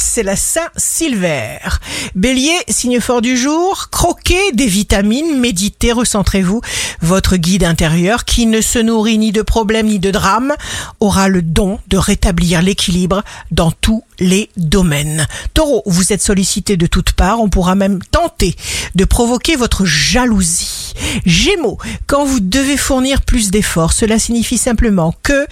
c'est la Saint-Silver. Bélier, signe fort du jour, croquez des vitamines, méditez, recentrez-vous. Votre guide intérieur, qui ne se nourrit ni de problèmes ni de drames, aura le don de rétablir l'équilibre dans tous les domaines. Taureau, vous êtes sollicité de toutes parts, on pourra même tenter de provoquer votre jalousie. Gémeaux, quand vous devez fournir plus d'efforts, cela signifie simplement que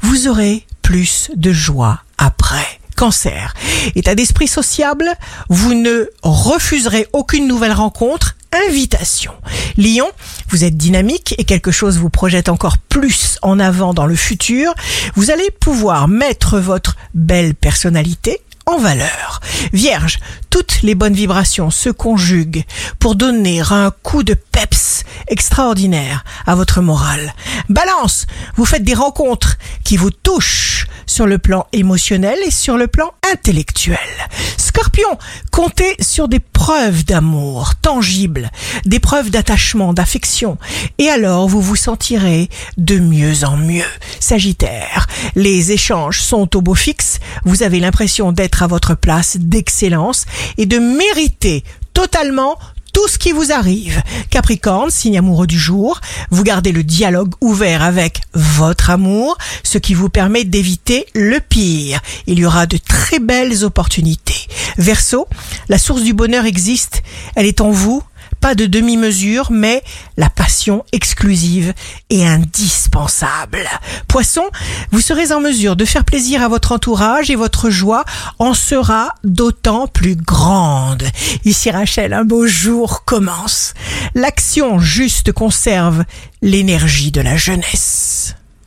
vous aurez plus de joie après. Cancer, état d'esprit sociable, vous ne refuserez aucune nouvelle rencontre, invitation. Lion, vous êtes dynamique et quelque chose vous projette encore plus en avant dans le futur. Vous allez pouvoir mettre votre belle personnalité en valeur. Vierge, toutes les bonnes vibrations se conjuguent pour donner un coup de peps extraordinaire à votre morale. Balance, vous faites des rencontres qui vous touchent sur le plan émotionnel et sur le plan intellectuel. Scorpion, comptez sur des preuves d'amour tangibles, des preuves d'attachement, d'affection, et alors vous vous sentirez de mieux en mieux. Sagittaire, les échanges sont au beau fixe, vous avez l'impression d'être à votre place d'excellence et de mériter totalement tout ce qui vous arrive. Capricorne, signe amoureux du jour, vous gardez le dialogue ouvert avec votre amour, ce qui vous permet d'éviter le pire. Il y aura de très belles opportunités. Verseau, la source du bonheur existe, elle est en vous, pas de demi-mesure, mais la passion exclusive et indispensable. Poisson, vous serez en mesure de faire plaisir à votre entourage et votre joie en sera d'autant plus grande. Ici Rachel, un beau jour commence. L'action juste conserve l'énergie de la jeunesse.